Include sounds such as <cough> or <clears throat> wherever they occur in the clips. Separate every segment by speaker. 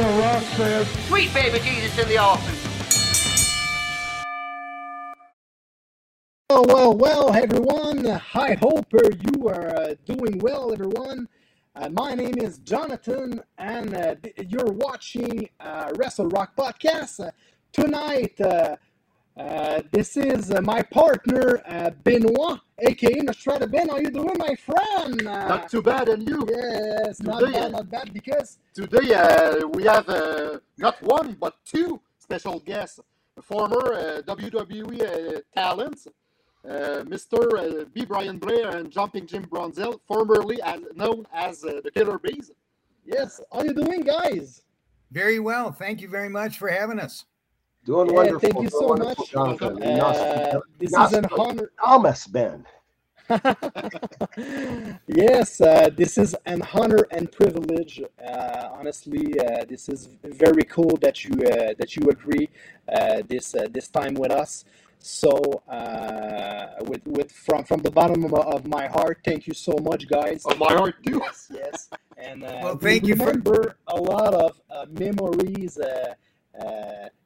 Speaker 1: The Rock says,
Speaker 2: Sweet baby Jesus in the office.
Speaker 3: Well, well, well, everyone. I hope uh, you are uh, doing well, everyone. Uh, my name is Jonathan, and uh, you're watching uh, Wrestle Rock Podcast. Tonight, uh, this is uh, my partner, uh, Benoit, aka Nostrada Ben. How you doing, my friend? Uh,
Speaker 4: Not too bad, and you?
Speaker 3: Yes, not
Speaker 4: Today,
Speaker 3: bad, not bad, because
Speaker 4: Today uh, we have uh, not one but two special guests. Former uh, WWE uh, talents, uh, Mr. Uh, B. Brian Blair and Jumping Jim Brunzell, formerly as, known as uh, the Killer Bees.
Speaker 3: yes, how are you doing, guys?
Speaker 5: Very well. Thank you very much for having us.
Speaker 6: Doing
Speaker 3: Yeah,
Speaker 6: wonderful.
Speaker 3: thank you so much.
Speaker 6: Jonathan.
Speaker 3: Uh, this is an honor.
Speaker 6: Thomas, Ben. <laughs>
Speaker 3: yes, uh, this is an honor and privilege. Uh, honestly, uh, this is very cool that you uh, that you agree uh, this uh, this time with us. So, uh, with with from from the bottom of, of my heart, thank you so much, guys.
Speaker 4: Of my heart, too.
Speaker 3: Yes, yes. And uh,
Speaker 5: Well,
Speaker 3: we
Speaker 5: thank you for-
Speaker 3: a lot of uh, memories,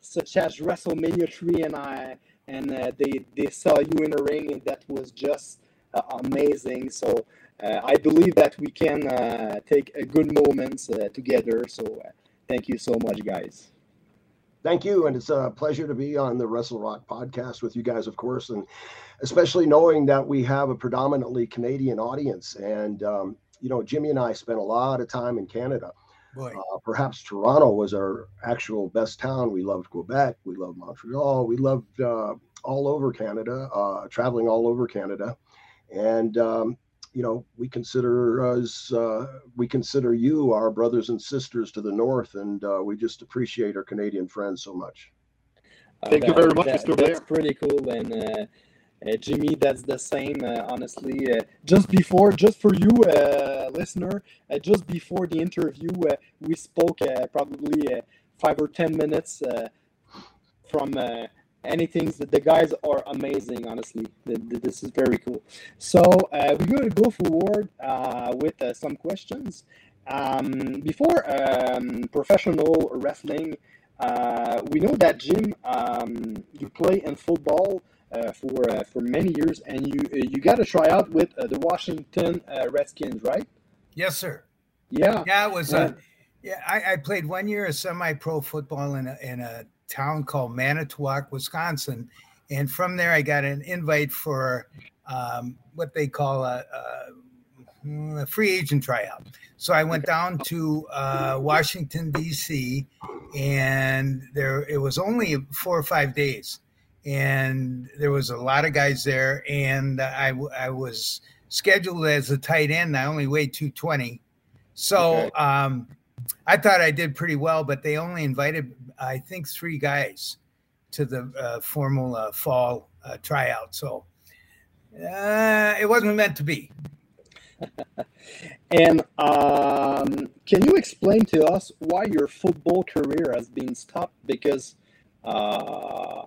Speaker 3: such as WrestleMania three, and I and uh, they they saw you in the ring, and that was just uh, amazing. So uh, I believe that we can uh, take a good moments uh, together. So uh, thank you so much, guys.
Speaker 6: Thank you, and it's a pleasure to be on the Wrestle Rock podcast with you guys, of course, and especially knowing that we have a predominantly Canadian audience. And um, you know, Jimmy and I spent a lot of time in Canada.
Speaker 5: Boy,
Speaker 6: Uh, perhaps Toronto was our actual best town. We loved Quebec. We loved Montreal. We loved uh, all over Canada, uh, traveling all over Canada. And, um, you know, we consider us, uh, we consider you our brothers and sisters to the north. And uh, we just appreciate our Canadian friends so much.
Speaker 3: Uh,
Speaker 4: Thank you very much,
Speaker 3: that-
Speaker 4: Mr.
Speaker 3: That's
Speaker 4: Blair.
Speaker 3: pretty cool, and Jimmy, that's the same. Uh, honestly, uh, just before, just for you, uh, listener, uh, just before the interview, uh, we spoke uh, probably uh, five or ten minutes uh, from uh, anything. The the guys are amazing. Honestly, Th- th- this is very cool. So uh, we're going to go forward uh, with uh, some questions. Um, before um, professional wrestling, uh, we know that Jim, um, you play in football uh, for uh, for many years, and you uh, you got a tryout with uh, the Washington uh, Redskins, right?
Speaker 5: yes, sir.
Speaker 3: Yeah.
Speaker 5: Yeah, it was. Uh, yeah, I, I played one year of semi-pro football in a, in a town called Manitowoc, Wisconsin, and from there I got an invite for um, what they call a, a, a free agent tryout. So I went down to uh, Washington D.C. and there it was only four or five days, and there was a lot of guys there, and I, I was scheduled as a tight end. I only weighed two twenty, so
Speaker 3: Okay.
Speaker 5: um, I thought I did pretty well. But they only invited I think three guys to the uh, formal uh, fall uh, tryout, so uh, it wasn't meant to be. <laughs>
Speaker 3: And um, can you explain to us why your football career has been stopped? Because, uh,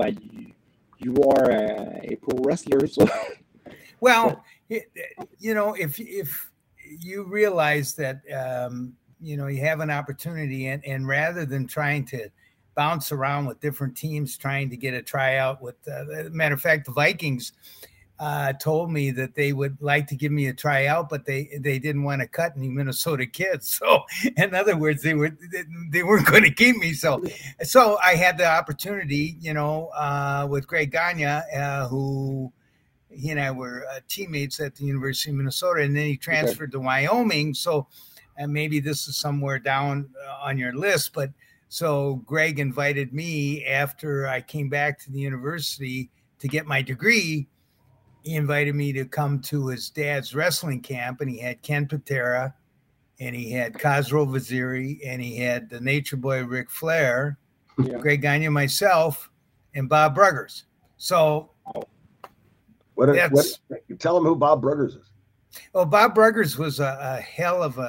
Speaker 3: but you, you are a, a pro wrestler, so. <laughs>
Speaker 5: Well, you know, if if you realize that um, you know you have an opportunity, and and rather than trying to bounce around with different teams trying to get a tryout with, uh, matter of fact, the Vikings uh, told me that they would like to give me a tryout, but they they didn't want to cut any Minnesota kids. <laughs> So, in other words, they were they, they weren't going to keep me. So, so I had the opportunity, you know, uh, with Greg Gagne, uh, who he and I were uh, teammates at the University of Minnesota, and then he transferred to Wyoming. So, and maybe this is somewhere down uh, on your list, but so Greg invited me after I came back to the university to get my degree he invited me to come to his dad's wrestling camp, and he had Ken Patera, and he had Khosrow Vaziri, and he had the Nature Boy Ric Flair,
Speaker 3: Yeah.
Speaker 5: Greg Gagne, myself, and Bob Bruggers. So,
Speaker 6: What, what,
Speaker 5: That's-
Speaker 6: tell them who Bob Bruggers is.
Speaker 5: well, Bob Bruggers was a, a hell of a,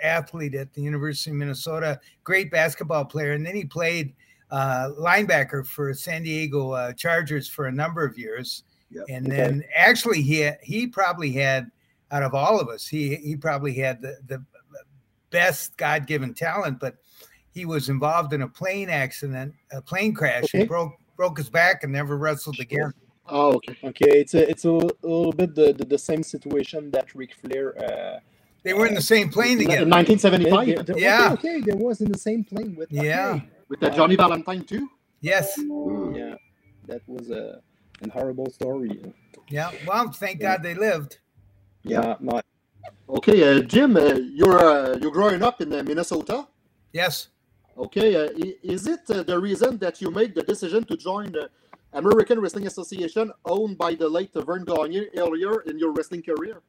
Speaker 5: a athlete at the University of Minnesota, great basketball player, and then he played uh, linebacker for San Diego uh, Chargers for a number of years.
Speaker 6: Yep.
Speaker 5: And
Speaker 3: Okay.
Speaker 5: then actually, he had, he probably had out of all of us, he he probably had the the best God given talent, but he was involved in a plane accident, a plane crash,
Speaker 3: Okay.
Speaker 5: and broke broke his back and never wrestled again.
Speaker 4: Oh, okay.
Speaker 3: Okay, it's a it's a, little bit the, the, the same situation that Ric Flair. Uh,
Speaker 5: They were in the same plane
Speaker 4: In 1975
Speaker 3: they- they-
Speaker 5: Yeah.
Speaker 3: Okay, okay, they was in the same plane with.
Speaker 5: Yeah.
Speaker 3: okay.
Speaker 4: with uh, Johnny Valentine too.
Speaker 5: Yes.
Speaker 3: Yeah, that was a an horrible story.
Speaker 5: Yeah. Well, thank God they lived.
Speaker 3: Yeah, no,
Speaker 4: Okay, uh, Jim, uh, you're uh, you're growing up in uh, Minnesota.
Speaker 5: Yes.
Speaker 4: Okay, uh, is it uh, the reason that you made the decision to join the American Wrestling Association, owned by the late Vern Gagne, earlier in your wrestling career?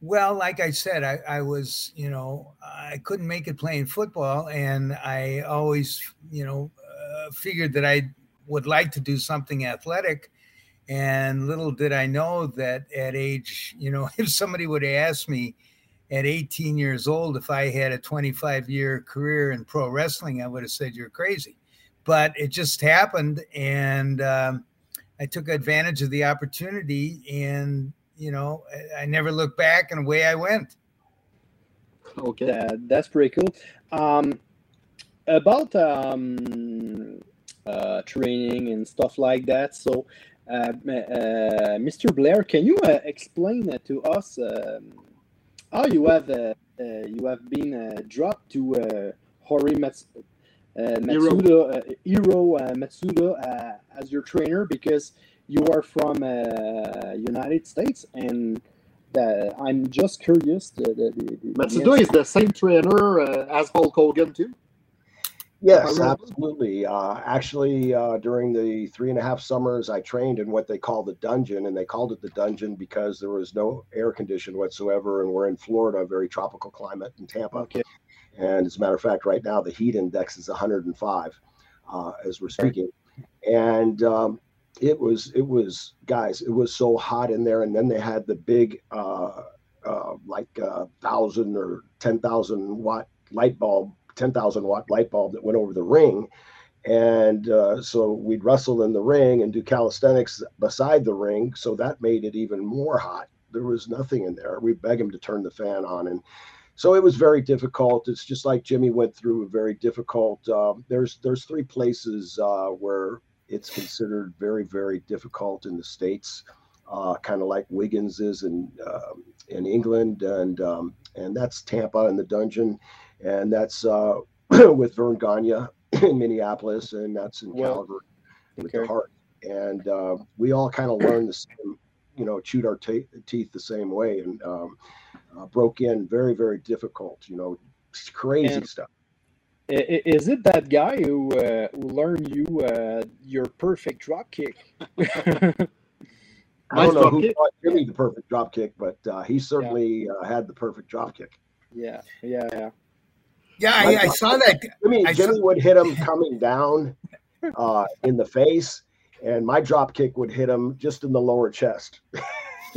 Speaker 5: Well, like I said, I, I was, you know, I couldn't make it playing football, and I always, you know, uh, figured that I would like to do something athletic. And little did I know that at age, you know, <laughs> if somebody would ask me at 18 years old if I had a 25 year career in pro wrestling, I would have said you're crazy. But it just happened, and um, I took advantage of the opportunity, and you know, I, never looked back, and away I went.
Speaker 4: Okay.
Speaker 3: that, that's pretty cool. Um, about um, uh, training and stuff like that. So, uh, uh, Mr. Blair, can you uh, explain uh, to us um, how you have uh, uh, you have been uh, dropped to uh, Hori Mats- uh, Matsuda, uh, Hiro uh, Matsuda uh, as your trainer because you are from uh, United States and. Uh, I'm just curious. The, the, the, the
Speaker 4: Matsuda is the same trainer uh, as Hulk Hogan too.
Speaker 6: Yes, absolutely. Uh, actually, uh, during the three and a half summers, I trained in what they call the dungeon, and they called it the dungeon because there was no air condition whatsoever, and we're in Florida, a very tropical climate in Tampa.
Speaker 3: Okay.
Speaker 6: And as a matter of fact, right now the heat index is 105 uh, as we're speaking, and um, it was it was guys, it was so hot in there, and then they had the big uh, uh, like uh, thousand or ten thousand watt light bulb 10,000 watt light bulb that went over the ring. And uh, so we'd wrestle in the ring and do calisthenics beside the ring. So that made it even more hot. There was nothing in there. We beg him to turn the fan on. And so it was very difficult. It's just like Jimmy went through a very difficult. Uh, there's there's three places uh, where it's considered very very difficult in the states, uh, kind of like Wigan is in um in England, and um, and that's Tampa and the dungeon and that's uh, <clears throat> with Vern Gagne in Minneapolis, and that's in
Speaker 3: Well,
Speaker 6: Calgary with
Speaker 3: okay.
Speaker 6: the Hart. And uh, we all kind of learned the same, you know, chewed our ta teeth the same way, and um, uh, broke in very, very difficult, you know, crazy
Speaker 3: And-
Speaker 6: stuff.
Speaker 3: Is it that guy who uh, who learned you uh, your perfect drop kick? <laughs>
Speaker 6: I don't
Speaker 4: Nice
Speaker 6: know who
Speaker 4: kick.
Speaker 6: taught Jimmy the perfect drop kick, but uh, he certainly uh, had the perfect drop kick.
Speaker 3: yeah, yeah, yeah.
Speaker 5: Yeah, I, I saw that.
Speaker 6: Jimmy,
Speaker 5: I
Speaker 6: Jimmy
Speaker 5: saw-
Speaker 6: would hit him coming down uh, in the face, and my drop kick would hit him just in the lower chest. <laughs> <laughs>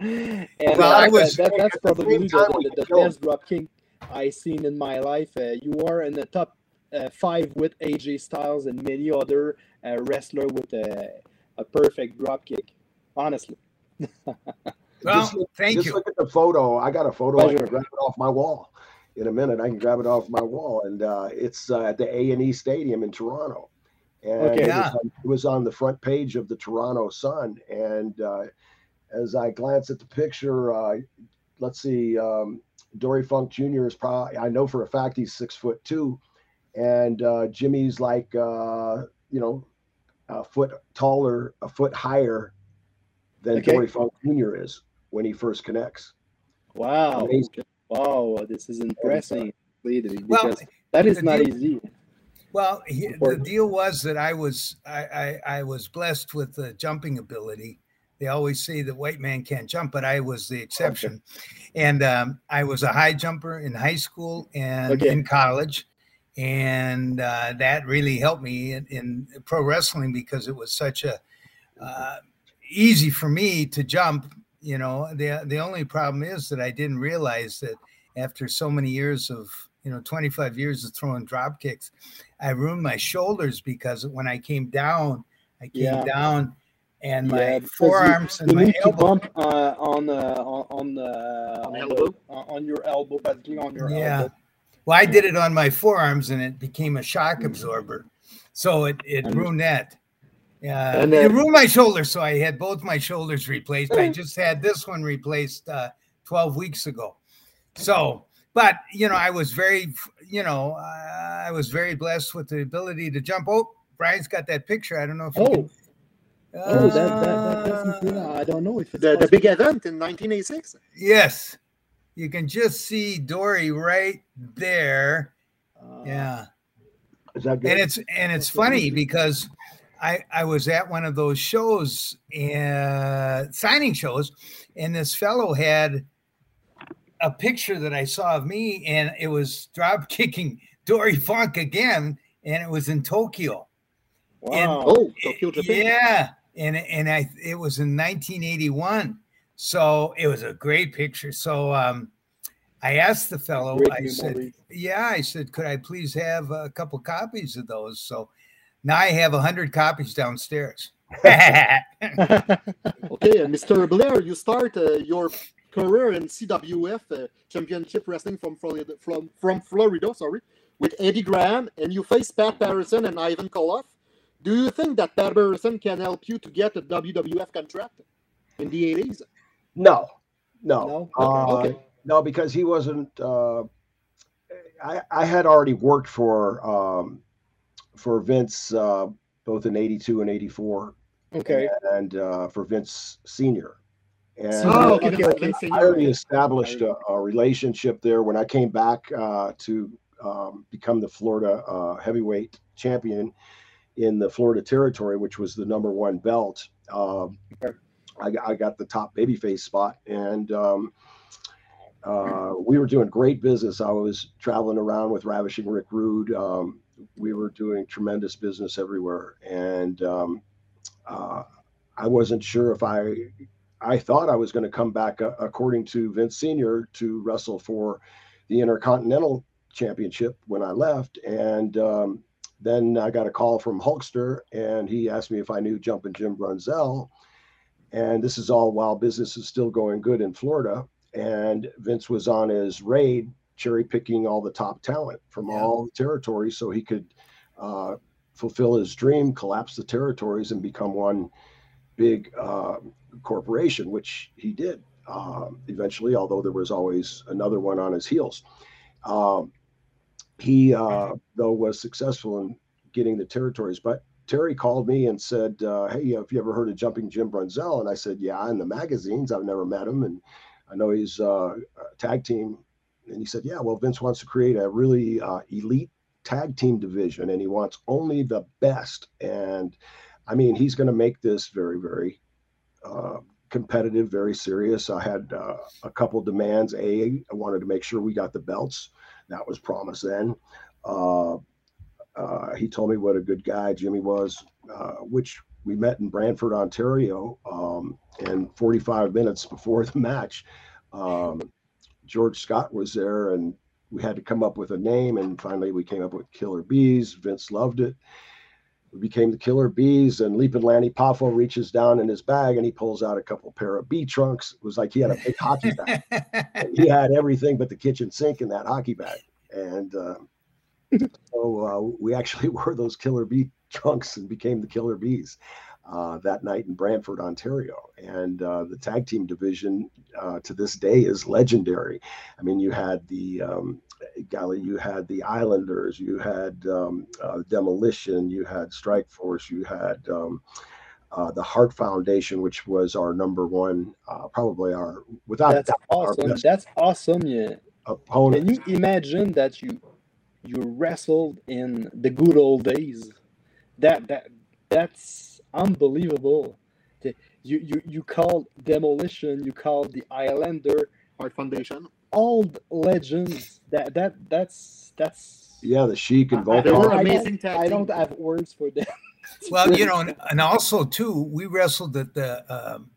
Speaker 3: And
Speaker 5: Well,
Speaker 3: uh,
Speaker 5: I was-
Speaker 3: that, that's
Speaker 6: at the
Speaker 3: probably the, the, the best drop kick I seen in my life. Uh, you are in the top uh, five with AJ Styles and many other uh, wrestler with a, a perfect drop kick. Honestly, <laughs>
Speaker 5: Well,
Speaker 6: Just look-
Speaker 5: thank
Speaker 6: just
Speaker 5: you.
Speaker 6: look at the photo. I got a photo. I
Speaker 3: Pleasure.
Speaker 6: can grab it off my wall in a minute. I can grab it off my wall, and uh, it's uh, at the A and E Stadium in Toronto. And
Speaker 3: Okay.
Speaker 6: it,
Speaker 5: Yeah.
Speaker 6: was on, it was on the front page of the Toronto Sun. And uh, as I glance at the picture, uh, let's see, um, Dory Funk Jr. is probably. I know for a fact he's six foot two, and uh, Jimmy's like uh, you know a foot taller, a foot higher than
Speaker 3: Okay.
Speaker 6: Dory Funk Jr. is when he first connects.
Speaker 3: wow,
Speaker 6: Amazing.
Speaker 3: wow, this is impressive,
Speaker 5: Well,
Speaker 3: that is not
Speaker 5: deal-
Speaker 3: easy.
Speaker 5: Well, he, the deal was that I was I, I, I was blessed with the jumping ability. They always say that white man can't jump, but I was the exception. And um, I was a high jumper in high school and
Speaker 3: Okay.
Speaker 5: in college, and uh, that really helped me in, in pro wrestling because it was such a uh, easy for me to jump. You know, the the only problem is that I didn't realize that after so many years of you know 25 years of throwing drop kicks, I ruined my shoulders because when I came down, I came
Speaker 3: Yeah.
Speaker 5: down and my
Speaker 3: Yeah,
Speaker 5: forearms
Speaker 3: you,
Speaker 5: and
Speaker 3: you
Speaker 5: my
Speaker 3: need to
Speaker 5: elbow.
Speaker 3: bump uh, on uh, on on, uh, on, the-
Speaker 4: elbow?
Speaker 3: on on your elbow, basically on your
Speaker 5: Yeah.
Speaker 3: elbow.
Speaker 5: Well, I did it on my forearms and it became a shock absorber. So it, it ruined that. Yeah,
Speaker 3: And,
Speaker 5: it
Speaker 3: uh,
Speaker 5: ruined my shoulder. So I had both my shoulders replaced. I just had this one replaced uh, 12 weeks ago. So, but you know, I was very, you know, uh, I was very blessed with the ability to jump. Oh, Brian's got that picture. I don't know if you
Speaker 3: Oh,
Speaker 5: can.
Speaker 3: oh, that, that, that
Speaker 5: Uh,
Speaker 3: definitely. I don't know if it's
Speaker 4: The, the big event in 1986.
Speaker 5: Yes, you can just see Dory right there.
Speaker 3: Uh,
Speaker 5: Yeah.
Speaker 6: Is that good?
Speaker 5: and it's and it's funny because I I was at one of those shows, uh, signing shows, and this fellow had a picture that I saw of me, and it was drop <laughs> kicking Dory Funk again, and it was in Tokyo.
Speaker 3: Wow.
Speaker 4: Oh, Tokyo, Japan.
Speaker 5: Yeah, and and I it was in 1981, so it was a great picture. So um, I asked the fellow,
Speaker 3: Great
Speaker 5: I said,
Speaker 3: memory.
Speaker 5: yeah, I said, could I please have a couple copies of those? So now I have a hundred copies downstairs. <laughs> <laughs>
Speaker 4: Okay, uh, Mr. Blair, you start uh, your career in CWF uh, Championship Wrestling from Florida, from, from Florida, sorry, with Eddie Graham, and you face Pat Patterson and Ivan Koloff. Do you think that Pat Patterson can help you to get a WWF contract in the 80s?
Speaker 6: No, no,
Speaker 3: No?
Speaker 6: Uh,
Speaker 4: Okay.
Speaker 6: no, because he wasn't. Uh, I I had already worked for um, for Vince uh, both in '82 and '84,
Speaker 3: Okay.
Speaker 6: and uh, for Vince Senior. And
Speaker 4: Oh, okay,
Speaker 3: okay, okay.
Speaker 4: Vince
Speaker 6: I already established a, a relationship there when I came back uh, to um, become the Florida uh, heavyweight champion in the Florida territory, which was the number one belt. Um, I, got- I got the top babyface spot, and um, uh, we were doing great business. I was traveling around with Ravishing Rick Rude. Um, we were doing tremendous business everywhere, and um, uh, I wasn't sure if I I thought I was going to come back, uh, according to Vince Senior, to wrestle for the Intercontinental Championship when I left, and um, then I got a call from Hulkster, and he asked me if I knew Jumpin' Jim Brunzell, and this is all while business is still going good in Florida, and Vince was on his raid, cherry picking all the top talent from
Speaker 5: Yeah.
Speaker 6: all the territories, so he could uh, fulfill his dream, collapse the territories, and become one big uh, corporation, which he did um, eventually, although there was always another one on his heels. Um, he, uh, though, was successful in getting the territories. But Terry called me and said, uh, Hey, have you ever heard of Jumping Jim Brunzell? And I said, Yeah, in the magazines. I've never met him. And I know he's uh, a tag team. And he said, Yeah, well, Vince wants to create a really uh, elite tag team division and he wants only the best. And I mean, he's going to make this very, very uh, competitive, very serious. I had uh, a couple demands. A, I wanted to make sure we got the belts. That was promised then. Uh, uh, he told me what a good guy Jimmy was, uh, which we met in Brantford, Ontario, um, and 45 minutes before the match. Um, George Scott was there, and we had to come up with a name. And finally, we came up with Killer Bees. Vince loved it. We became the Killer Bees, and Leaping Lanny Poffo reaches down in his bag and he pulls out a couple pair of bee trunks. It was like he had a big hockey bag. <laughs> He had everything but the kitchen sink in that hockey bag. And uh, so uh, we actually <laughs> wore those Killer Bee trunks and became the Killer Bees uh, that night in Brantford, Ontario. And uh, the tag team division uh, to this day is legendary. I mean, you had the um, golly, you had the Islanders, you had um, uh, Demolition, you had Strike Force, you had um, uh, the Hart Foundation, which was our number one, uh, probably our without
Speaker 3: That's
Speaker 6: doubt,
Speaker 3: awesome. That's awesome. Yeah.
Speaker 6: opponent.
Speaker 3: Can you imagine that you you wrestled in the good old days. That that that's unbelievable. The- You you you called demolition. You called the Islander.
Speaker 4: Art Foundation.
Speaker 3: Old legends. That that that's that's.
Speaker 6: Yeah, the Sheik and
Speaker 3: I- I
Speaker 4: They
Speaker 3: don't-
Speaker 4: were
Speaker 6: Volkov.
Speaker 3: I
Speaker 4: amazing
Speaker 3: don't- I don't have words for them. <laughs>
Speaker 5: Well, you know, <laughs> and, and also too, we wrestled at the um,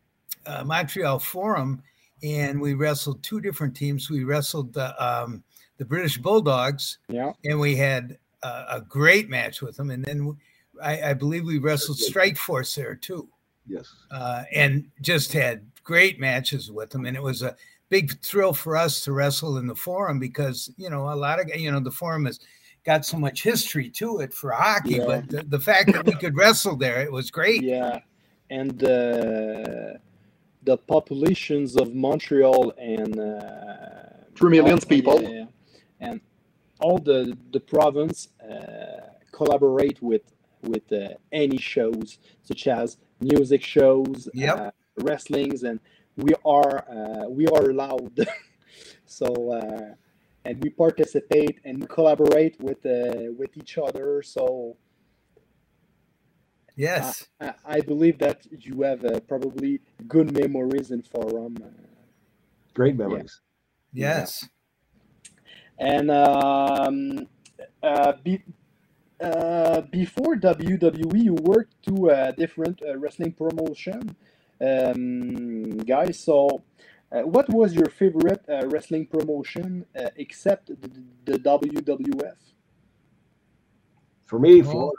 Speaker 5: uh, Montreal Forum, and we wrestled two different teams. We wrestled the um, the British Bulldogs,
Speaker 3: Yeah.
Speaker 5: and we had uh, a great match with them. And then I, I believe we wrestled Strike Force there too,
Speaker 6: Yes.
Speaker 5: uh, and just had great matches with them. And it was a big thrill for us to wrestle in the Forum because you know a lot of you know the Forum has got so much history to it for hockey,
Speaker 3: Yeah.
Speaker 5: but the, the fact that we could <laughs> wrestle there, it was great.
Speaker 3: Yeah, and uh, the populations of Montreal and uh,
Speaker 4: Three millions
Speaker 3: all-
Speaker 4: people.
Speaker 3: yeah, yeah. and all the the province uh, collaborate with with uh, any shows such as music shows,
Speaker 5: Yep.
Speaker 3: uh, wrestlings, and we are uh, we are allowed. <laughs> so. Uh, and we participate and we collaborate with uh, with each other. So
Speaker 5: Yes.
Speaker 3: I, I believe that you have uh, probably good memories in forum. uh,
Speaker 6: Great memories.
Speaker 5: Yes.
Speaker 3: And um, uh, be, uh, before WWE, you worked to a different uh, wrestling promotion, um, guys. So, uh, what was your favorite uh, wrestling promotion uh, except the, the WWF?
Speaker 6: For me, for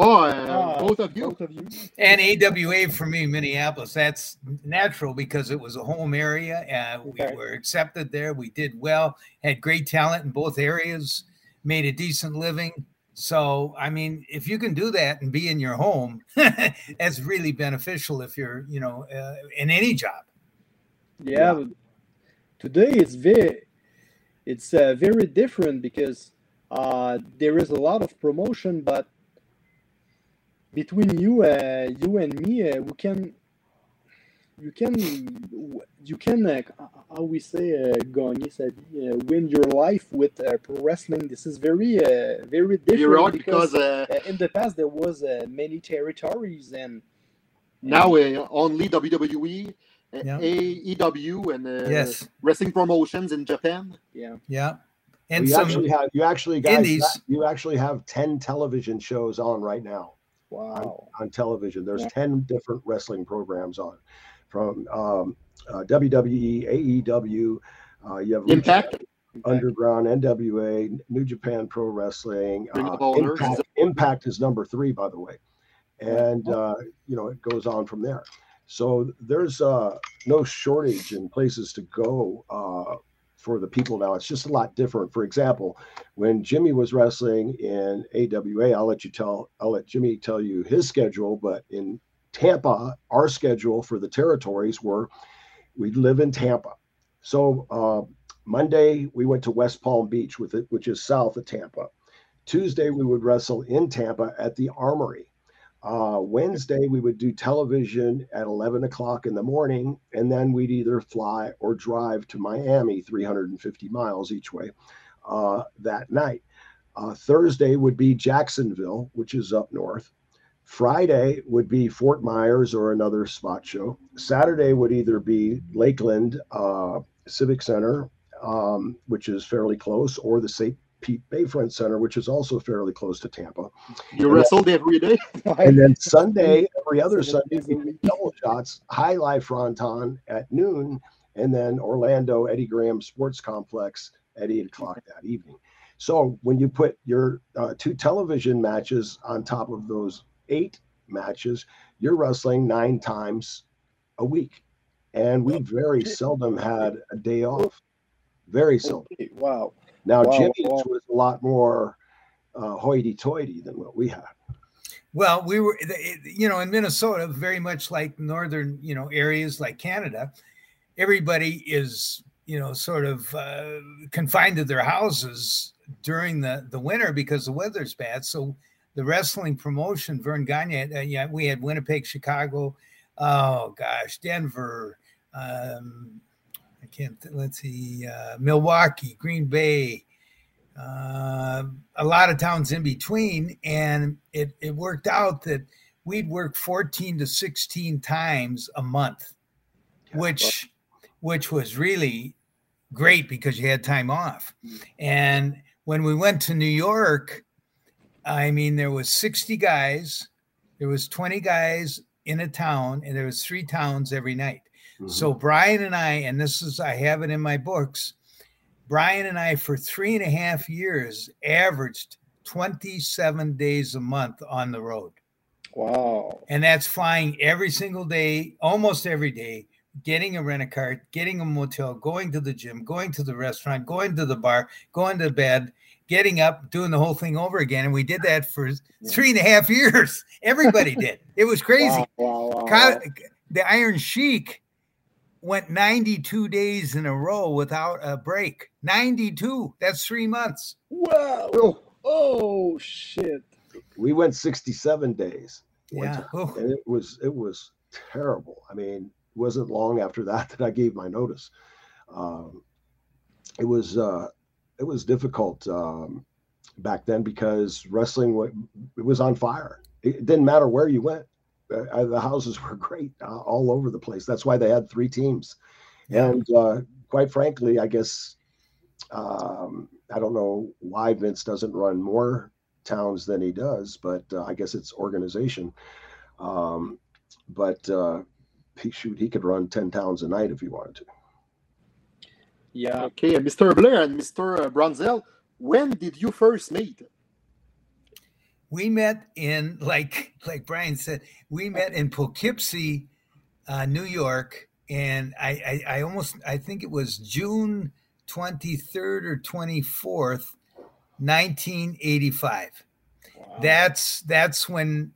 Speaker 4: Oh, uh,
Speaker 3: Ah,
Speaker 4: both of you.
Speaker 3: Both of you.
Speaker 5: And AWA for me, Minneapolis, that's natural because it was a home area. Uh, we
Speaker 3: Okay.
Speaker 5: were accepted there. We did well, had great talent in both areas, made a decent living. So, I mean, if you can do that and be in your home, <laughs> that's really beneficial if you're, you know, uh, in any job.
Speaker 3: Yeah, but today it's very it's uh, very different because uh, there is a lot of promotion, but between you, uh, you and me, uh, we can you can you can uh, how we say uh, gagner sa vie, uh, win your life with uh, pro wrestling. This is very uh, very different
Speaker 4: You're because uh,
Speaker 3: uh, in the past there was uh, many territories and
Speaker 4: now uh, only WWE,
Speaker 5: Yeah.
Speaker 4: AEW, and uh,
Speaker 5: Yes.
Speaker 4: wrestling promotions in Japan.
Speaker 3: yeah.
Speaker 5: Yeah.
Speaker 6: Well,
Speaker 5: And
Speaker 6: you
Speaker 5: some,
Speaker 6: actually have you actually guys
Speaker 5: indies.
Speaker 6: you actually have 10 television shows on right now
Speaker 3: Wow.
Speaker 6: on television. There's
Speaker 3: Yeah.
Speaker 6: 10 different wrestling programs on from um, uh, WWE, AEW, uh, you have Lucha
Speaker 4: Impact.
Speaker 6: Underground, NWA, New Japan Pro Wrestling. Uh. Impact, Impact is number three, by the way. And, uh, you know, it goes on from there. So there's uh, no shortage in places to go uh, for the people now. It's just a lot different. For example, when Jimmy was wrestling in AWA, I'll let you tell, I'll let Jimmy tell you his schedule, but in Tampa, our schedule for the territories were we live in Tampa. So uh, Monday we went to West Palm Beach with it, which is south of Tampa. Tuesday we would wrestle in Tampa at the Armory. Uh, Wednesday we would do television at 11 o'clock in the morning, and then we'd either fly or drive to Miami, 350 miles each way, uh, that night. Uh, Thursday would be Jacksonville, which is up north. Friday would be Fort Myers or another spot show. Saturday would either be Lakeland uh, Civic Center, um, which is fairly close, or the St. Pete Bayfront Center, which is also fairly close to Tampa.
Speaker 4: You
Speaker 6: And
Speaker 4: wrestled every day. <laughs>
Speaker 6: And then Sunday, every other Sunday, we do double shots, High Life Fronton at noon, and then Orlando Eddie Graham Sports Complex at eight o'clock that evening. So when you put your uh, two television matches on top of those eight matches, you're wrestling nine times a week. And we very seldom had a day off. Very seldom.
Speaker 3: Wow.
Speaker 6: Now,
Speaker 3: Wow,
Speaker 6: Jimmy's
Speaker 3: wow.
Speaker 6: was a lot more uh, hoity toity than what we had.
Speaker 5: Well, we were, you know, in Minnesota, very much like northern, you know, areas like Canada, everybody is, you know, sort of uh, confined to their houses during the the winter because the weather's bad. So the wrestling promotion, Vern Gagne, uh, yeah, we had Winnipeg, Chicago, oh gosh, Denver, um, I can't. Let's see, uh, Milwaukee, Green Bay. uh, a lot of towns in between, and it it worked out that we'd work 14 to 16 times a month, which which was really great because you had time off. And when we went to New York, I mean, there was 60 guys, there was 20 guys in a town, and there was three towns every night. Mm-hmm. So Brian and I, and this is I have it in my books. Brian and I, for three and a half years, averaged 27 days a month on the road.
Speaker 3: Wow.
Speaker 5: And that's flying every single day, almost every day, getting a rent a car, getting a motel, going to the gym, going to the restaurant, going to the bar, going to bed, getting up, doing the whole thing over again. And we did that for <laughs> three and a half years. <laughs> Everybody did. It was crazy.
Speaker 3: Wow, wow, wow.
Speaker 5: The Iron Sheik went 92 days in a row without a break. 92. That's three months.
Speaker 3: Wow. Oh, shit.
Speaker 6: We went 67 days.
Speaker 5: Yeah. Oh.
Speaker 6: And it was it was terrible. I mean, it wasn't long after that that I gave my notice. Um, it was uh, it was difficult um, back then because wrestling it was on fire. It didn't matter where you went. Uh, the houses <laughs> were great uh, all over the place. That's why they had three teams. And uh, quite frankly, I guess um, I don't know why Vince doesn't run more towns than he does, but uh, I guess it's organization. Um, but uh, he shoot, he could run ten towns a night if he wanted to.
Speaker 3: Yeah.
Speaker 4: Okay, Mr. Blair and Mr. Brunzell, when did you first meet?
Speaker 5: We met in like like Brian said, we met in Poughkeepsie, uh, New York, and I, I I almost I think it was June twenty third or twenty fourth, nineteen eighty five. Wow. That's that's when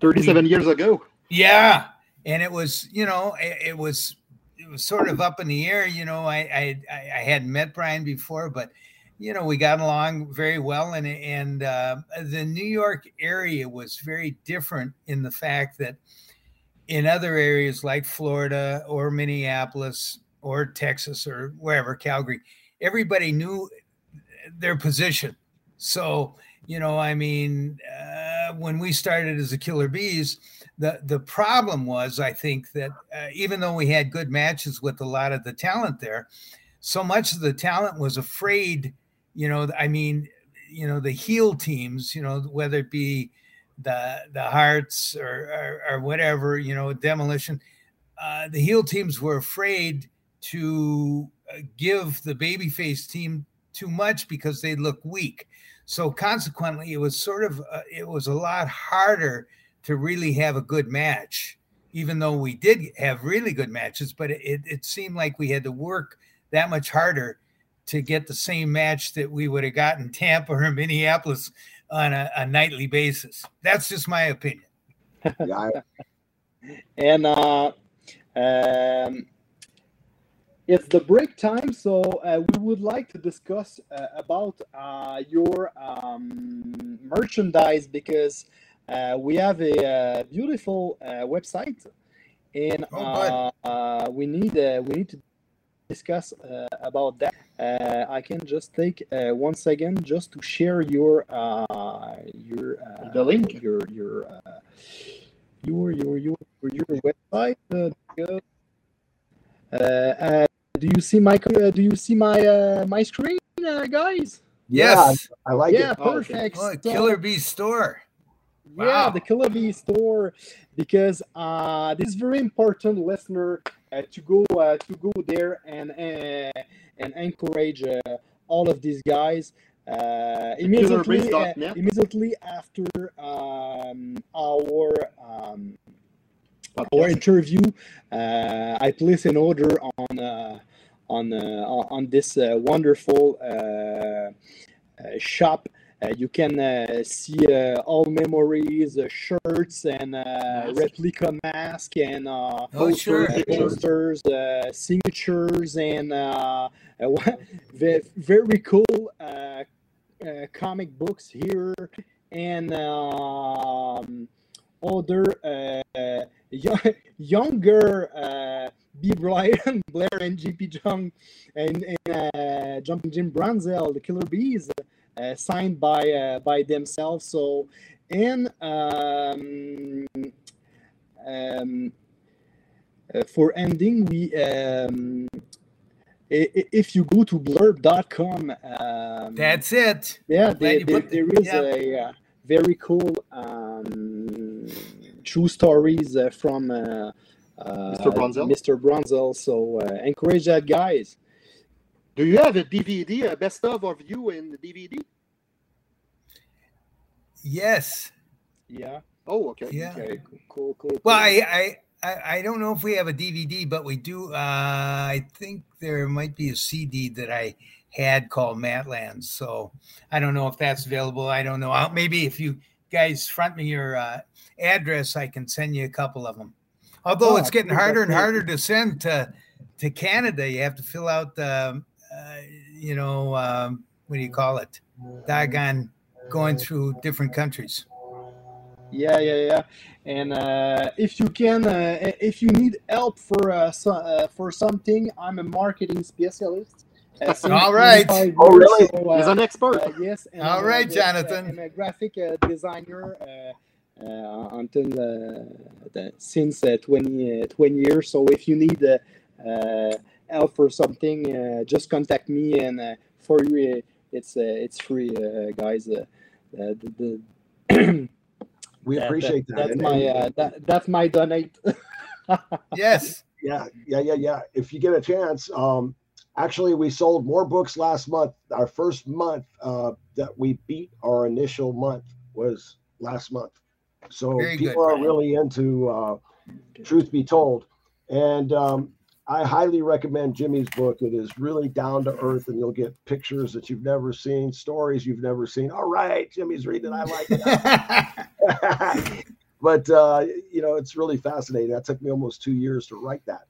Speaker 4: 37 we, years ago.
Speaker 5: Yeah. And it was, you know, it, it, was it was sort of up in the air. You know, I I I hadn't met Brian before, but you know, we got along very well, and and uh, the New York area was very different in the fact that in other areas like Florida or Minneapolis or Texas or wherever Calgary, everybody knew their position. So you know, I mean, uh, when we started as the Killer Bees, the the problem was, I think that uh, even though we had good matches with a lot of the talent there, so much of the talent was afraid you know, I mean, you know, the heel teams, you know, whether it be the the Harts or or, or whatever, you know, demolition, uh, the heel teams were afraid to uh, give the babyface team too much because they look weak. So consequently, it was sort of uh, it was a lot harder to really have a good match, even though we did have really good matches. But it, it, seemed like we had to work that much harder to get the same match that we would have gotten Tampa or Minneapolis on a, a nightly basis. That's just my opinion. <laughs>
Speaker 6: yeah. <laughs>
Speaker 3: and uh, um, it's the break time, so uh, we would like to discuss uh, about uh, your um, merchandise because Uh, we have a uh, beautiful uh, website, and
Speaker 5: oh, uh, uh,
Speaker 3: we need we need to discuss uh, about that. Uh, I can just take uh, one second just to share your your
Speaker 4: the link
Speaker 3: your your your your your your website. do you see my do you see my my screen, guys?
Speaker 5: Yes,
Speaker 6: yeah, I like
Speaker 3: yeah,
Speaker 6: it.
Speaker 3: perfect.
Speaker 5: Oh, Killer Bee store.
Speaker 3: Wow. Yeah, the Killer Bee store because uh, this is very important, listener, uh, to go uh, to go there and uh, and encourage uh, all of these guys. Uh, immediately, uh, immediately after um, our um, our interview, uh I place an order on uh on on this wonderful shop uh, Uh, you can uh, see uh, all memories, uh, shirts, and uh, replica mask, and
Speaker 5: oh, sure.
Speaker 3: posters, signatures, and <laughs> very cool comic books here, and um, other <laughs> younger B. Brian <laughs> Blair and JP Jung and, and uh, Jumping Jim Brunzell, the Killer Bees, uh, signed by uh, by themselves. So, and um, um, uh, for ending, we um, i- i- if you go to blurb.com, um,
Speaker 5: That's it.
Speaker 3: yeah,
Speaker 5: Glad
Speaker 3: there,
Speaker 5: you
Speaker 3: there,
Speaker 5: put-
Speaker 3: there is
Speaker 5: yeah.
Speaker 3: a uh, very cool um, true stories uh, from uh, uh,
Speaker 4: Mr. Brunzell?
Speaker 3: Mr. Brunzell. So uh, encourage that, guys.
Speaker 4: Do you have a DVD, a best of of you in the DVD?
Speaker 5: Yes.
Speaker 3: Yeah.
Speaker 4: Oh, okay.
Speaker 5: Yeah.
Speaker 3: Okay. Cool. Cool.
Speaker 5: Well,
Speaker 3: cool.
Speaker 5: I, I, I, I don't know if we have a DVD, but we do. Uh, I think there might be a CD that I had called Matlands. So I don't know if that's available. I don't know. I'll, maybe if you guys front me your uh, address, I can send you a couple of them. Although
Speaker 3: Oh,
Speaker 5: it's getting harder and harder to send to to Canada. You have to fill out the, uh, you know, um, what do you call it? Doggone, going through different countries.
Speaker 3: Yeah, yeah, yeah. And uh, if you can, uh, if you need help for uh, so, uh, for something, I'm a marketing specialist. Uh, <laughs>
Speaker 5: All right.
Speaker 3: 25
Speaker 6: Oh, really?
Speaker 3: so, uh,
Speaker 4: He's an expert.
Speaker 3: Uh, yes. And
Speaker 5: All
Speaker 3: I'm
Speaker 5: right,
Speaker 3: a,
Speaker 5: Jonathan.
Speaker 3: I'm a graphic uh, designer uh, uh, until uh, the, since uh, 20, uh, 20 years. So if you need uh, uh, help for something, uh, just contact me. And uh, for you, uh, it's uh, it's free, uh, guys. Uh, uh, the, the <clears throat>
Speaker 6: We
Speaker 3: that-
Speaker 6: appreciate that.
Speaker 3: That's
Speaker 6: And-
Speaker 3: my
Speaker 6: and-
Speaker 3: uh, that, that's my donate. <laughs>
Speaker 5: Yes.
Speaker 6: yeah, yeah, yeah, yeah. If you get a chance, um, actually, we sold more books last month. Our first month uh, that we beat our initial month was last month. So
Speaker 5: Very good,
Speaker 6: people are really into uh, Truth Be Told, and um, I highly recommend Jimmy's book. It is really down to earth, and you'll get pictures that you've never seen, stories you've never seen. All right, Jimmy's reading. I like it. <laughs> but uh, you know, it's really fascinating. That took me almost two years to write that.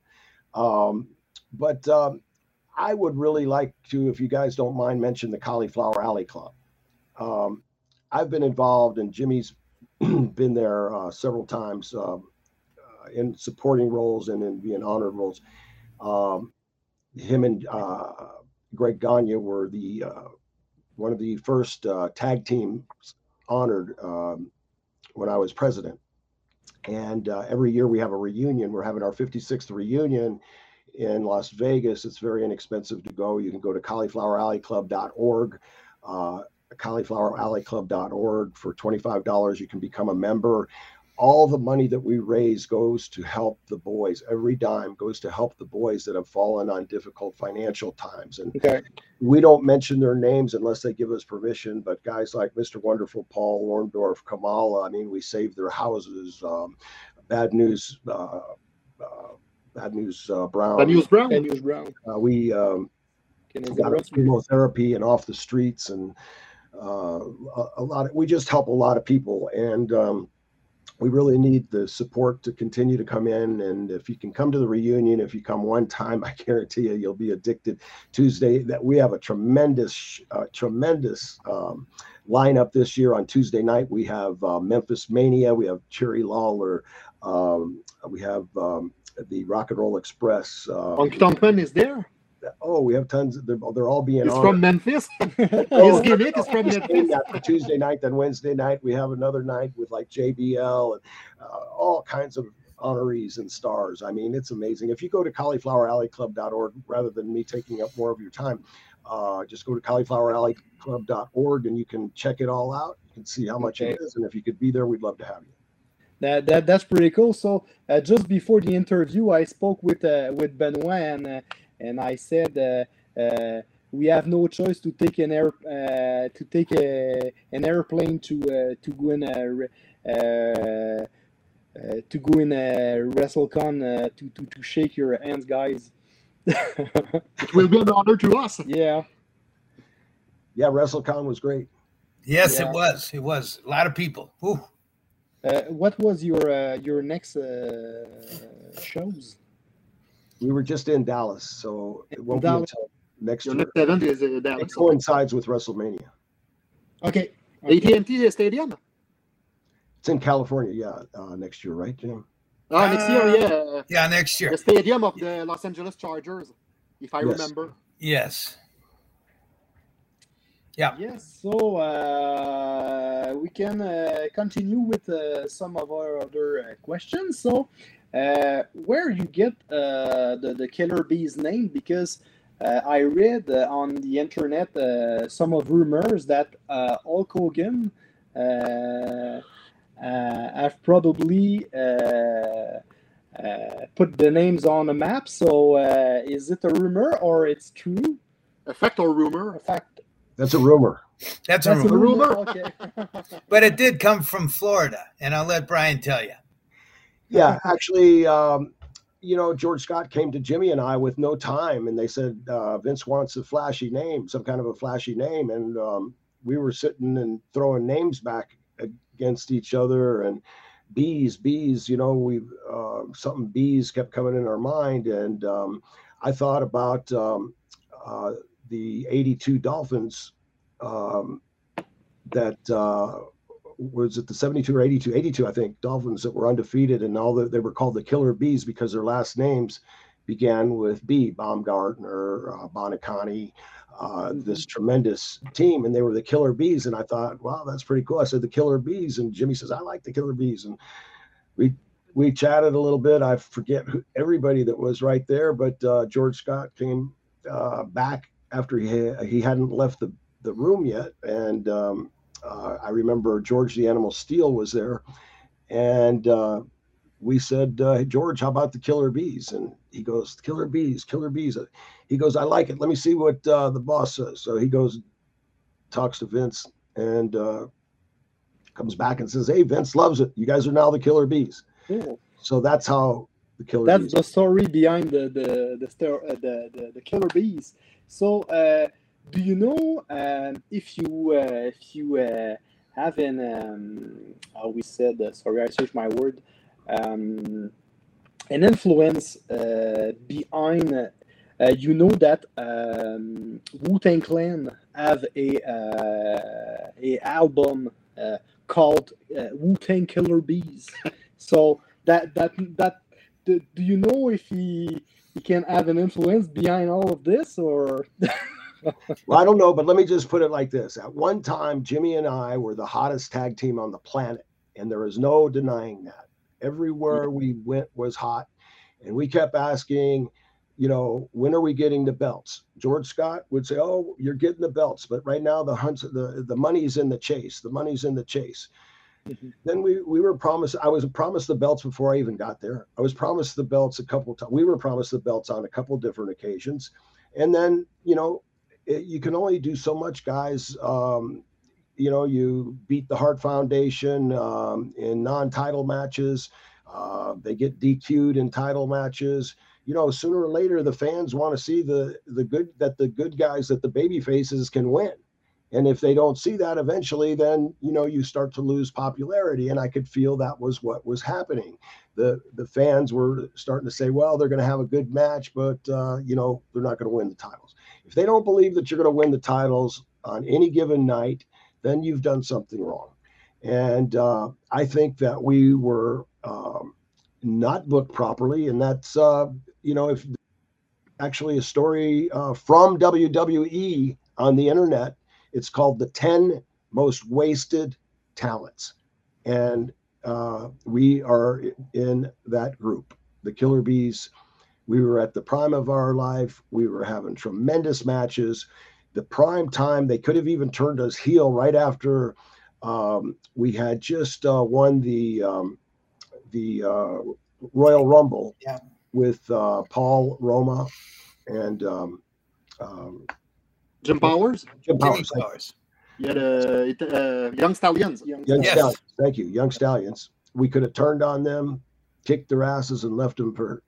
Speaker 6: Um, but um, I would really like to, if you guys don't mind, mention the Cauliflower Alley Club. Um, I've been involved, and Jimmy's <clears throat> been there uh, several times um, uh, in supporting roles and in being honored roles. Um, him and uh, Greg Gagne were the uh, one of the first uh, tag teams honored um, when I was president. And uh, every year we have a reunion. We're having our 56th reunion in Las Vegas. It's very inexpensive to go. You can go to caulifloweralleyclub.org, uh, caulifloweralleyclub.org. For $25, you can become a member. All the money that we raise goes to help the boys. Every dime goes to help the boys that have fallen on difficult financial times. And
Speaker 3: Okay.
Speaker 6: we don't mention their names unless they give us permission. But guys like Mr. Wonderful, Paul Orndorff, Kamala, I mean, we saved their houses. Um, bad news, uh, uh, bad news, uh, Brown.
Speaker 4: Bad News Brown.
Speaker 3: Bad News Brown.
Speaker 6: Uh, we um, got
Speaker 3: Wrestling.
Speaker 6: chemotherapy and off the streets, and uh, a, a lot. Of, we just help a lot of people, and um, we really need the support to continue to come in. And if you can come to the reunion, if you come one time, <laughs> I guarantee you, you'll be addicted. Tuesday, that we have a tremendous, uh, tremendous um, lineup this year. On Tuesday night, we have uh, Memphis Mania, we have Jerry Lawler, um, we have um, the Rock and Roll Express. Uh,
Speaker 4: Tonk is there.
Speaker 6: Oh, we have tons. They're, they're all being
Speaker 4: He's
Speaker 6: honored.
Speaker 4: from Memphis. <laughs>
Speaker 6: Oh, <laughs>
Speaker 4: His gimmick is from
Speaker 6: Tuesday
Speaker 4: Memphis.
Speaker 6: night- for Tuesday night, then Wednesday night we have another night with like JBL and uh, all kinds of honorees and stars. I mean, it's amazing. If you go to caulifloweralleyclub.org, rather than me taking up more of your time, uh, just go to caulifloweralleyclub.org and you can check it all out. You can see how much it
Speaker 3: Okay.
Speaker 6: is, and if you could be there, we'd love to have you.
Speaker 3: That, that that's pretty cool. So uh, just before the interview, I spoke with uh, with Benoit and uh, and I said uh, uh, we have no choice to take an air uh, to take a, an airplane to uh, to go in a re- uh, uh, to go in a WrestleCon uh, to, to to shake your hands, guys. <laughs>
Speaker 4: It will be an honor to us.
Speaker 3: yeah.
Speaker 6: Yeah, WrestleCon was great.
Speaker 5: Yes,
Speaker 3: Yeah.
Speaker 5: it was. It was a lot of people.
Speaker 3: Uh, what was your uh, your next uh, shows?
Speaker 6: We were just in Dallas, so it won't
Speaker 3: Dallas.
Speaker 6: be until next
Speaker 4: Your
Speaker 6: year.
Speaker 4: next event is uh,
Speaker 6: It
Speaker 4: Dallas.
Speaker 6: coincides with WrestleMania.
Speaker 3: Okay.
Speaker 4: AT&T Stadium.
Speaker 6: It's in California, yeah, uh, next year, right, Jim?
Speaker 4: Oh, next year,
Speaker 5: Uh,
Speaker 4: yeah.
Speaker 5: Yeah, next year.
Speaker 4: The stadium of the Los Angeles Chargers, if I
Speaker 6: Yes.
Speaker 4: remember.
Speaker 5: Yes. Yeah.
Speaker 3: Yes, so uh, we can uh, continue with uh, some of our other uh, questions. So, uh, where you get uh, the the Killer Bees name? Because uh, I read uh, on the internet uh, some of rumors that uh, Hulk Hogan uh, uh, have probably uh, uh, put the names on a map. So, uh, is it a rumor or it's true?
Speaker 4: A fact or rumor?
Speaker 3: A fact.
Speaker 6: That's a rumor.
Speaker 5: That's,
Speaker 3: That's
Speaker 5: a
Speaker 3: a
Speaker 5: rumor.
Speaker 3: rumor. <laughs> Okay. <laughs>
Speaker 5: But it did come from Florida, and I'll let Brian tell you.
Speaker 6: Yeah, <laughs> actually, um, you know, George Scott came to Jimmy and I with no time, and they said uh, Vince wants a flashy name, some kind of a flashy name, and um, we were sitting and throwing names back against each other, and bees, bees, you know, we uh, something bees kept coming in our mind, and um, I thought about um, uh, the '82 Dolphins um, that. Was it the 72 or 82 82 i think dolphins that were undefeated and all that they were called the killer bees because their last names began with b baumgartner uh, bonicani uh, this tremendous team and they were the killer bees and i thought wow that's pretty cool. I said the killer bees and jimmy says i like the killer bees and we we chatted a little bit. I forget who, everybody that was right there but uh, george scott came uh, back after he, he hadn't left the, the room yet and um, uh, I remember George the Animal Steele was there, and uh, we said, uh, "George, how about the Killer Bees?" And he goes, "Killer Bees, Killer Bees." He goes, "I like it. Let me see what uh, the boss says." So he goes, talks to Vince, and uh, comes back and says, "Hey, Vince loves it. You guys are now the Killer Bees."
Speaker 3: Cool.
Speaker 6: So that's how the Killer
Speaker 3: That's
Speaker 6: Bees.
Speaker 3: the story behind the the the uh, the, the, the killer bees. So, uh, do you know um, if you uh, if you uh, have an um, how we said uh, sorry I searched my word um, an influence uh, behind uh, you know that um, Wu Tang Clan have a uh, a album uh, called uh, Wu Tang Killer Bees. <laughs> so that that that do, do you know if he he can have an influence behind all of this or <laughs>
Speaker 6: Well, I don't know, but let me just put it like this. At one time, Jimmy and I were the hottest tag team on the planet, and there is no denying that. Everywhere we went was hot, and we kept asking, you know, when are we getting the belts? George Scott would say, "Oh, you're getting the belts, but right now the hunts, the the money's in the chase. The money's in the chase." Then we we were promised. I was promised the belts before I even got there. I was promised the belts a couple times. We were promised the belts on a couple different occasions, and then you know it, you can only do so much, guys. Um, you know, you beat the Hart Foundation um, in non-title matches. Uh, they get DQ'd in title matches. You know, sooner or later, the fans want to see the the good that the good guys that the baby faces can win. And if they don't see that eventually, then you know you start to lose popularity. And I could feel that was what was happening. The the fans were starting to say, well, they're going to have a good match, but uh, you know they're not going to win the titles. If they don't believe that you're going to win the titles on any given night, then you've done something wrong. And uh, I think that we were um, not booked properly, and that's uh, you know if actually a story uh, from WWE on the internet. It's called the 10 most wasted talents. And uh, we are in that group, the Killer Bees. We were at the prime of our life. We were having tremendous matches. The prime time, they could have even turned us heel right after um, we had just uh, won the um, the uh, Royal Rumble
Speaker 5: Yeah.
Speaker 6: with uh, Paul Roma and um, um,
Speaker 4: Jim Powers?
Speaker 6: Jim
Speaker 5: Jimmy
Speaker 6: Powers.
Speaker 5: Powers.
Speaker 4: Yeah, the it, uh, Young Stallions.
Speaker 3: Young
Speaker 6: Young
Speaker 5: Yes.
Speaker 6: Stallions. Thank you, Young Stallions. We could have turned on them, kicked their asses, and left them for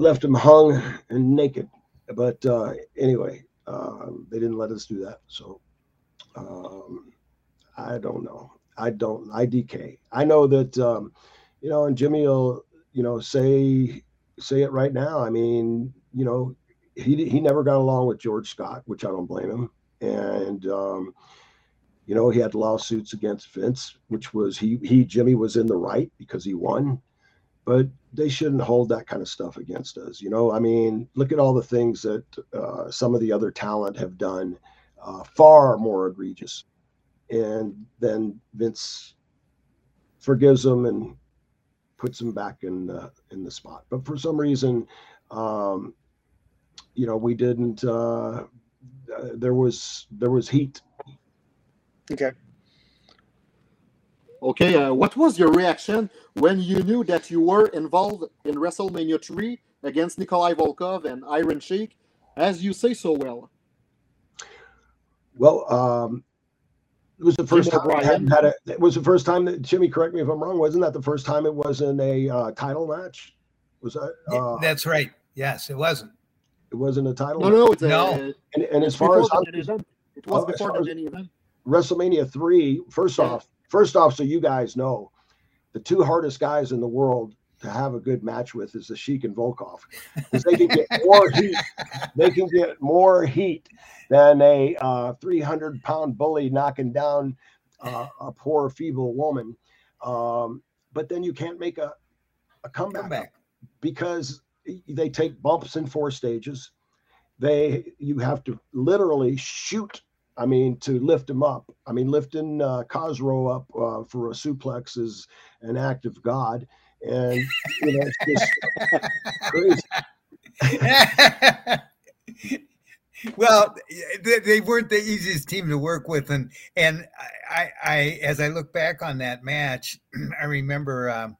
Speaker 6: left them hung and naked. But uh, anyway, um, they didn't let us do that. So um, I don't know. I don't. I DK. I know that um, you know, and Jimmy will you know say say it right now. I mean, you know, he he never got along with George Scott, which I don't blame him. And um, you know, he had lawsuits against Vince, which was he he Jimmy was in the right because he won. But they shouldn't hold that kind of stuff against us. You know, I mean, look at all the things that uh, some of the other talent have done, uh, far more egregious, and then Vince forgives them and puts them back in the in the spot. But for some reason, um, you know, we didn't. Uh, there was there was heat.
Speaker 3: Okay.
Speaker 4: Okay, uh, what was your reaction when you knew that you were involved in WrestleMania 3 against Nikolai Volkov and Iron Sheik, as you say so well?
Speaker 6: Well, um, it was the first Jim time I hadn't had a, it was the first time that Jimmy, correct me if I'm wrong, wasn't that the first time it wasn't a uh, title match? Was that?
Speaker 5: Uh, That's right. Yes, it wasn't.
Speaker 6: It wasn't a title.
Speaker 4: No, match? no, it's
Speaker 5: no.
Speaker 4: A,
Speaker 6: and, and as far as I'm,
Speaker 4: it was before the event.
Speaker 6: WrestleMania three. First yeah. off, first off, so you guys know, the two hardest guys in the world to have a good match with is the Sheik and Volkov because they can get <laughs> more heat. They can get more heat than a uh, 300 pound bully knocking down uh, a poor feeble woman. Um, but then you can't make a, a comeback, comeback because they take bumps in four stages. They you have to literally shoot I mean, to lift him up. I mean, lifting uh, Khosrow up uh, for a suplex is an act of God, and you know, it's just
Speaker 5: crazy. <laughs> well, they, they, weren't the easiest team to work with, and and I, I as I look back on that match, <clears throat> I remember um,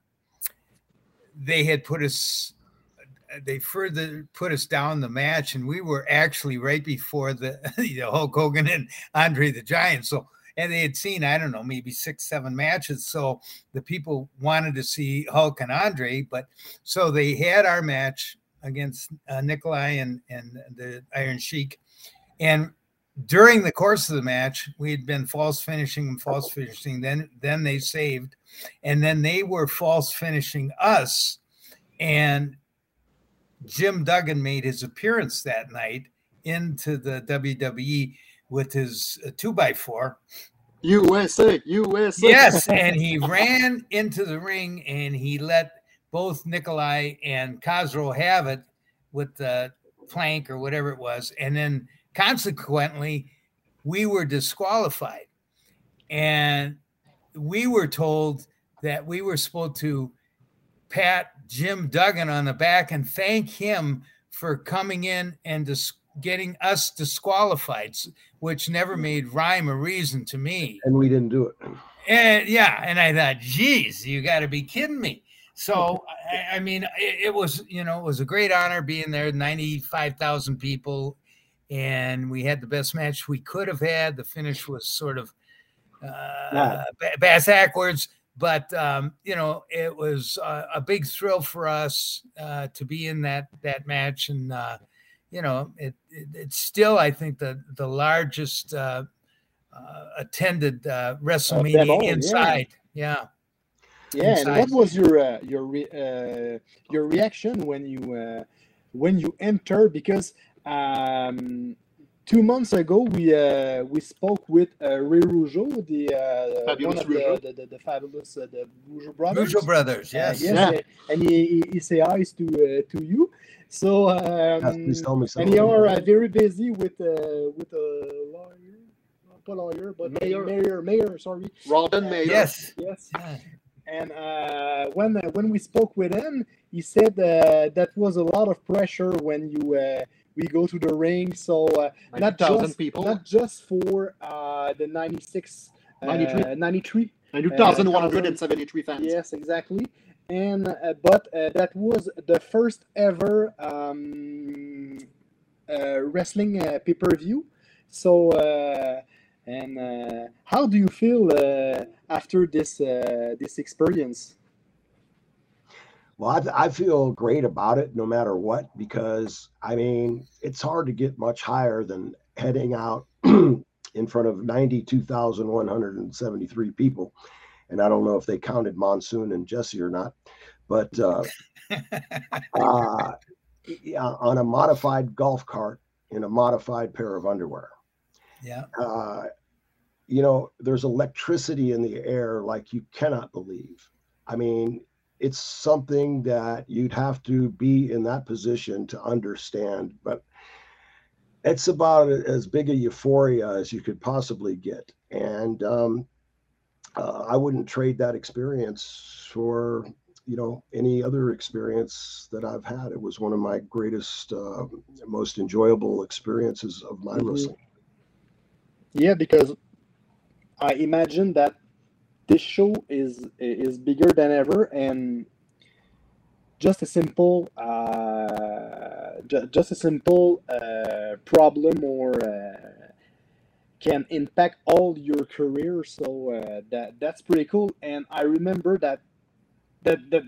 Speaker 5: they had put us they further put us down the match, and we were actually right before the <laughs> you know, Hulk Hogan and Andre the Giant. So, and they had seen I don't know maybe six seven matches. So the people wanted to see Hulk and Andre, but so they had our match against uh, Nikolai and and the Iron Sheik, and during the course of the match, we had been false finishing and false finishing. Then then they saved, and then they were false finishing us. And Jim Duggan made his appearance that night into the WWE with his uh, two by four.
Speaker 4: USA, USA.
Speaker 5: Yes, <laughs> and he ran into the ring and he let both Nikolai and Khosrow have it with the plank or whatever it was, and then consequently, we were disqualified, and we were told that we were supposed to pat Jim Duggan on the back and thank him for coming in and dis- getting us disqualified, which never made rhyme or reason to me.
Speaker 6: And we didn't do it.
Speaker 5: And yeah, and I thought, geez, you got to be kidding me. So I, I mean, it, it, was you know it was a great honor being there. Ninety five thousand people, and we had the best match we could have had. The finish was sort of uh, yeah. bass backwards but um, you know it was a, a, big thrill for us uh, to be in that that match. And uh, you know it, it, it's still i think the the largest uh, uh attended uh, wrestlemania all, inside. Yeah.
Speaker 3: Yeah, yeah and what was your uh, your re- your reaction when you when you enter because um, two months ago, we uh, we spoke with uh, Ray Rougeau, the uh, one of the, the, the, the, fabulous uh, the Rougeau brothers.
Speaker 5: Rougeau brothers, uh, yes,
Speaker 3: yes, yeah. and he, he, he say hi to uh, to you. So um,
Speaker 6: yes,
Speaker 3: and you are uh, very busy with uh, with a lawyer, not lawyer, but mayor, mayor, mayor. Sorry,
Speaker 4: Robin Mayor.
Speaker 5: Yes,
Speaker 3: yes. And uh, when uh, when we spoke with him, he said uh, that was a lot of pressure when you uh, we go to the ring. So uh, not just
Speaker 4: people,
Speaker 3: not just for uh, the 96, 93, uh, 93.
Speaker 4: 92,173 fans.
Speaker 3: Yes, exactly. And uh, but uh, that was the first ever um, uh, wrestling pay per view. So and how do you feel after this this experience?
Speaker 6: Well, I, I, feel great about it no matter what, because I mean, it's hard to get much higher than heading out <clears throat> in front of 92,173 people. And I don't know if they counted Monsoon and Jesse or not, but uh, <laughs> uh, on a modified golf cart in a modified pair of underwear.
Speaker 5: Yeah.
Speaker 6: Uh, you know, there's electricity in the air like you cannot believe. I mean, it's something that you'd have to be in that position to understand. But it's about as big a euphoria as you could possibly get. And um, uh, I wouldn't trade that experience for you know any other experience that I've had. It was one of my greatest, uh, most enjoyable experiences of my mm-hmm. wrestling.
Speaker 3: Yeah, because I imagine that this show is is bigger than ever, and just a simple, uh, ju- just a simple uh, problem or uh, can impact all your career. So uh, that that's pretty cool. And I remember that that that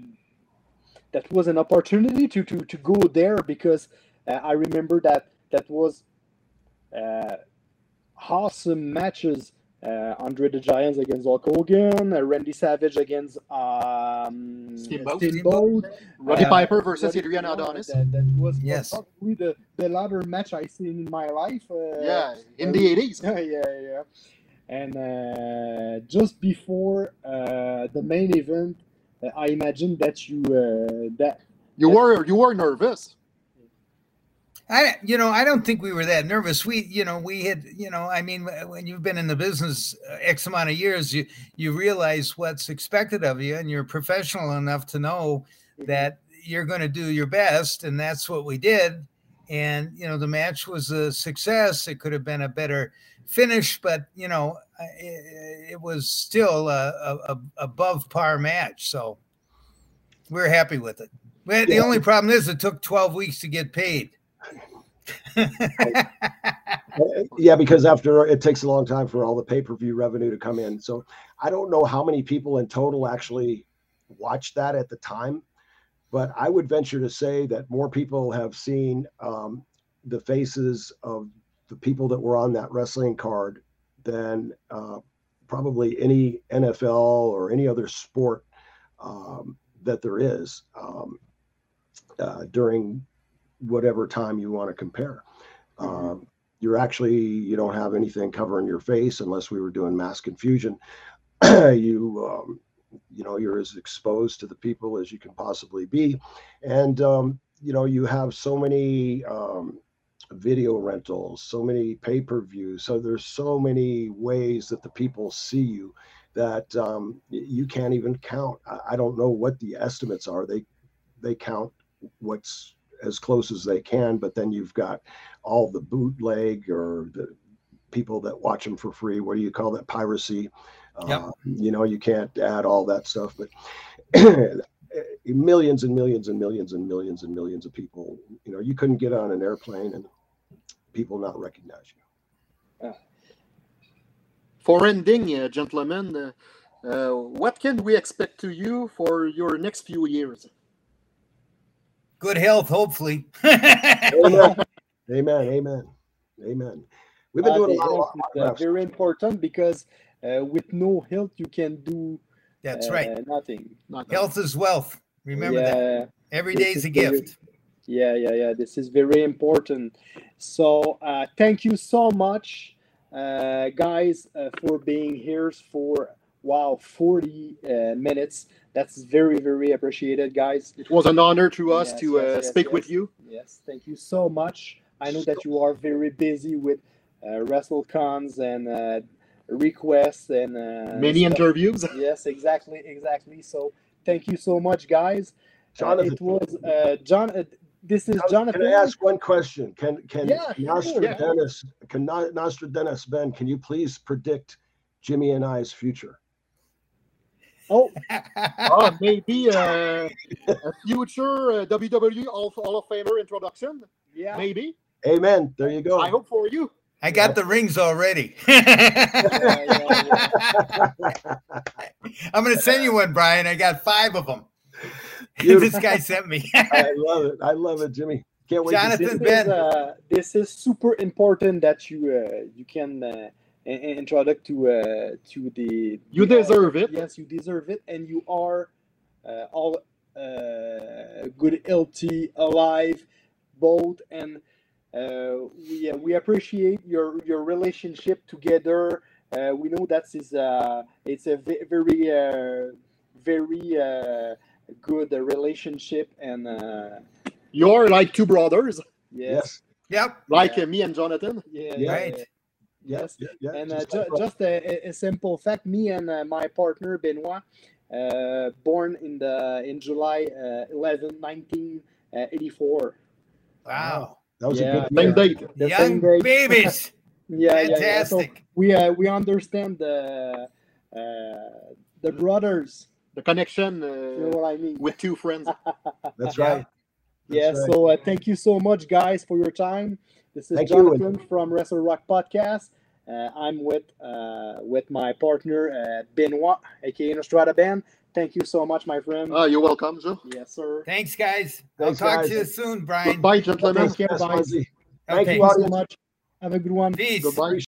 Speaker 3: that was an opportunity to to to go there because uh, I remember that that was uh, awesome matches uh, Andre the Giant against Hulk Hogan, uh, Randy Savage against um,
Speaker 4: Steamboat, Steamboat. Roddy uh, Piper versus Roddy Adrian Adonis.
Speaker 3: That, that was yes. probably the, the latter match I've seen in my life. Uh,
Speaker 4: yeah, in the 80s. <laughs>
Speaker 3: yeah, yeah. Yeah. And uh, just before uh, the main event, I imagine that you that
Speaker 4: you were you were nervous.
Speaker 5: I, you know, I don't think we were that nervous. We, you know, we had, you know, I mean, when you've been in the business uh, X amount of years, you you realize what's expected of you, and you're professional enough to know mm-hmm. that you're going to do your best, and that's what we did. And you know, the match was a success. It could have been a better finish, but you know, it, it was still a, a, a, above par match. So we're happy with it. The only problem is it took 12 weeks to get paid.
Speaker 6: Yeah, because after it takes a long time for all the pay per view revenue to come in. So I don't know how many people in total actually watched that at the time, but I would venture to say that more people have seen um, the faces of the people that were on that wrestling card than uh, probably any NFL or any other sport um, that there is um, uh, during whatever time you want to compare. Mm-hmm. Um, you're actually you don't have anything covering your face unless we were doing mass confusion. <clears throat> you um, you know you're as exposed to the people as you can possibly be, and um, you know you have so many um, video rentals, so many pay per views. So there's so many ways that the people see you that um, you can't even count. I, I don't know what the estimates are. They they count what's as close as they can, but then you've got all the bootleg or the people that watch them for free. What do you call that? Piracy. Yep. Uh, you know, you can't add all that stuff, but <clears throat> millions and millions and millions and millions and millions of people. You know, you couldn't get on an airplane and people not recognize you. Uh,
Speaker 4: for ending, uh, gentlemen, uh, uh, what can we expect to you for your next few years?
Speaker 5: Good health, hopefully. <laughs>
Speaker 6: amen. amen. Amen. Amen. We've been uh, doing a lot of
Speaker 3: uh, very important because uh, with no health you can do
Speaker 5: that's right
Speaker 3: uh, nothing.
Speaker 5: health is wealth. Remember yeah, that. Every day is a
Speaker 3: very,
Speaker 5: gift.
Speaker 3: Yeah, yeah, yeah. This is very important. So uh, thank you so much, uh, guys, for being here for wow 40 minutes that's very very appreciated guys
Speaker 4: it was an honor to us yes, to yes, uh, yes, speak with you
Speaker 3: yes thank you so much i know that you are very busy with uh, wrestlecons and uh, requests and uh,
Speaker 4: many stuff. interviews <laughs>
Speaker 3: yes exactly exactly so thank you so much guys Jonathan. it was uh, john uh, this is Jonathan.
Speaker 6: Can I ask one question? Can can yeah, Nostradamus, sure. can Nostradamus Ben, can you please predict Jimmy and I's future?
Speaker 4: Oh, oh <laughs> maybe uh, a future uh, WWE All, Hall of Famer introduction. Yeah, maybe.
Speaker 6: Amen. There you go.
Speaker 4: I hope for you.
Speaker 5: I got the rings already. <laughs> I'm going to send you one, Brian. I got five of them. <laughs> this guy sent me.
Speaker 6: I love it. I love it, Jimmy. Can't wait.
Speaker 5: Jonathan Ben.
Speaker 3: Is, uh, this is super important that you uh, you can uh, introduct to uh, to the.
Speaker 4: You
Speaker 3: the,
Speaker 4: deserve it.
Speaker 3: Yes, you deserve it, and you are uh, all uh, good, healthy, alive, both, and uh, we uh, we appreciate your your relationship together. Uh, we know that is uh, it's a very uh, very uh, good uh, relationship and uh,
Speaker 4: You're like two brothers,
Speaker 3: yes,
Speaker 5: Yep.
Speaker 4: like uh, me and Jonathan.
Speaker 3: yeah,
Speaker 6: Yeah.
Speaker 5: Right.
Speaker 3: Yeah.
Speaker 6: Yes. Yeah, yeah,
Speaker 3: And uh,
Speaker 6: just
Speaker 3: ju- just a, a- a simple fact: me and uh, my partner Benoit, uh, born in the in July uh, 11, 1984.
Speaker 5: Wow.
Speaker 6: that was
Speaker 3: yeah.
Speaker 6: a good
Speaker 4: Same date.
Speaker 3: The
Speaker 5: Young
Speaker 3: same day. <laughs>
Speaker 5: babies.
Speaker 3: Yeah, yeah, yeah. So
Speaker 5: Fantastic.
Speaker 3: we uh, we understand the uh, the brothers.
Speaker 4: The connection
Speaker 3: You know
Speaker 4: uh,
Speaker 3: what I mean?
Speaker 4: with two friends. <laughs>
Speaker 6: That's
Speaker 5: Yeah.
Speaker 6: right.
Speaker 3: Yeah.
Speaker 6: Right.
Speaker 3: So uh, thank you so much, guys, for your time. This is
Speaker 6: Thank you.
Speaker 3: Jonathan from Wrestle Rock Podcast. Uh, I'm with uh, with my partner uh, Benoit, aka Nostrada Ben. Thank you so much, my friend.
Speaker 4: Ah, you're welcome, Joe.
Speaker 3: yes, sir.
Speaker 5: Thanks, guys.
Speaker 6: Thanks,
Speaker 5: I'll talk
Speaker 6: guys.
Speaker 5: to you soon, Brian.
Speaker 4: Goodbye, gentlemen.
Speaker 3: Take care,
Speaker 6: Yes,
Speaker 3: guys.
Speaker 6: Muzzy. Thank
Speaker 5: Okay.
Speaker 6: you,
Speaker 3: Thank you so much. Have a good one.
Speaker 5: Peace.
Speaker 4: Goodbye.